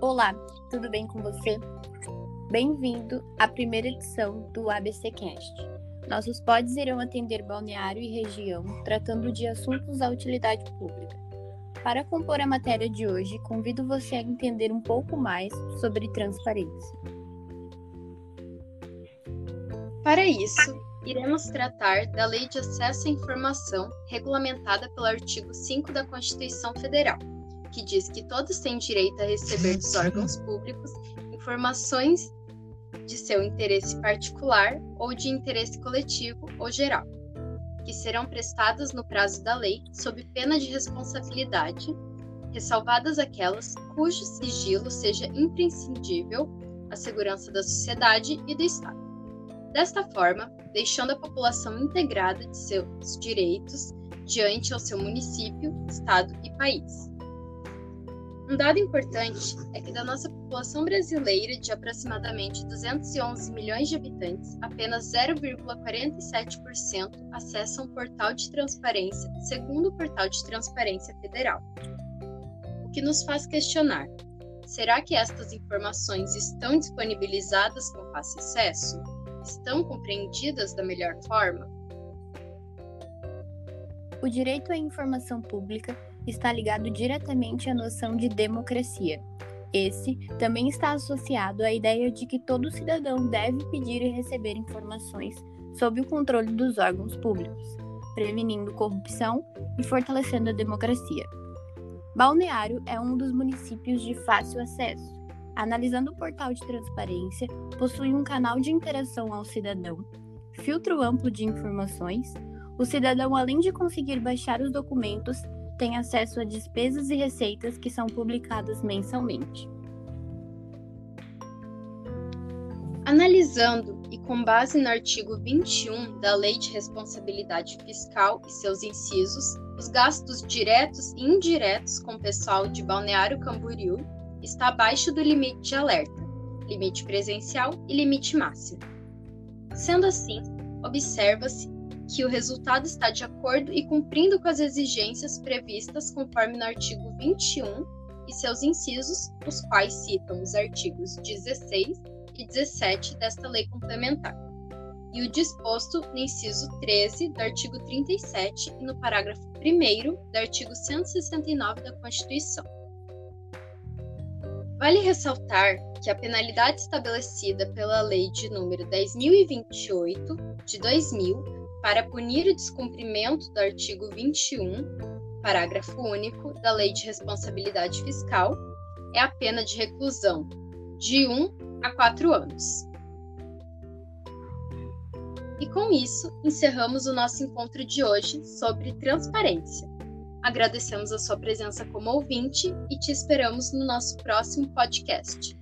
Olá, tudo bem com você? Bem-vindo à primeira edição do ABCcast. Nossos pods irão atender balneário e região, tratando de assuntos da utilidade pública. Para compor a matéria de hoje, convido você a entender um pouco mais sobre transparência. Para isso, iremos tratar da Lei de Acesso à Informação, regulamentada pelo artigo 5 da Constituição Federal, que diz que todos têm direito a receber dos órgãos públicos informações de seu interesse particular ou de interesse coletivo ou geral, que serão prestadas no prazo da lei sob pena de responsabilidade, ressalvadas aquelas cujo sigilo seja imprescindível à segurança da sociedade e do Estado. Desta forma, deixando a população integrada de seus direitos diante ao seu município, estado e país. Um dado importante é que da nossa população brasileira de aproximadamente 211 milhões de habitantes, apenas 0,47% acessam o portal de transparência, segundo o portal de transparência federal. O que nos faz questionar: será que estas informações estão disponibilizadas com fácil acesso? Estão compreendidas da melhor forma? O direito à informação pública está ligado diretamente à noção de democracia. Esse também está associado à ideia de que todo cidadão deve pedir e receber informações sob o controle dos órgãos públicos, prevenindo corrupção e fortalecendo a democracia. Balneário é um dos municípios de fácil acesso. Analisando o portal de transparência, possui um canal de interação ao cidadão, filtro amplo de informações. O cidadão, além de conseguir baixar os documentos, tem acesso a despesas e receitas que são publicadas mensalmente. Analisando e com base no artigo 21 da Lei de Responsabilidade Fiscal e seus incisos, os gastos diretos e indiretos com pessoal de Balneário Camboriú está abaixo do limite de alerta, limite presencial e limite máximo. Sendo assim, observa-se que o resultado está de acordo e cumprindo com as exigências previstas conforme no artigo 21 e seus incisos, os quais citam os artigos 16 e 17 desta lei complementar, e o disposto no inciso 13 do artigo 37 e no parágrafo 1 do artigo 169 da Constituição. Vale ressaltar que a penalidade estabelecida pela Lei de número 10.028 de 2000 para punir o descumprimento do artigo 21, parágrafo único da Lei de Responsabilidade Fiscal, é a pena de reclusão de 1 a 4 anos. E com isso, encerramos o nosso encontro de hoje sobre transparência. Agradecemos a sua presença como ouvinte e te esperamos no nosso próximo podcast.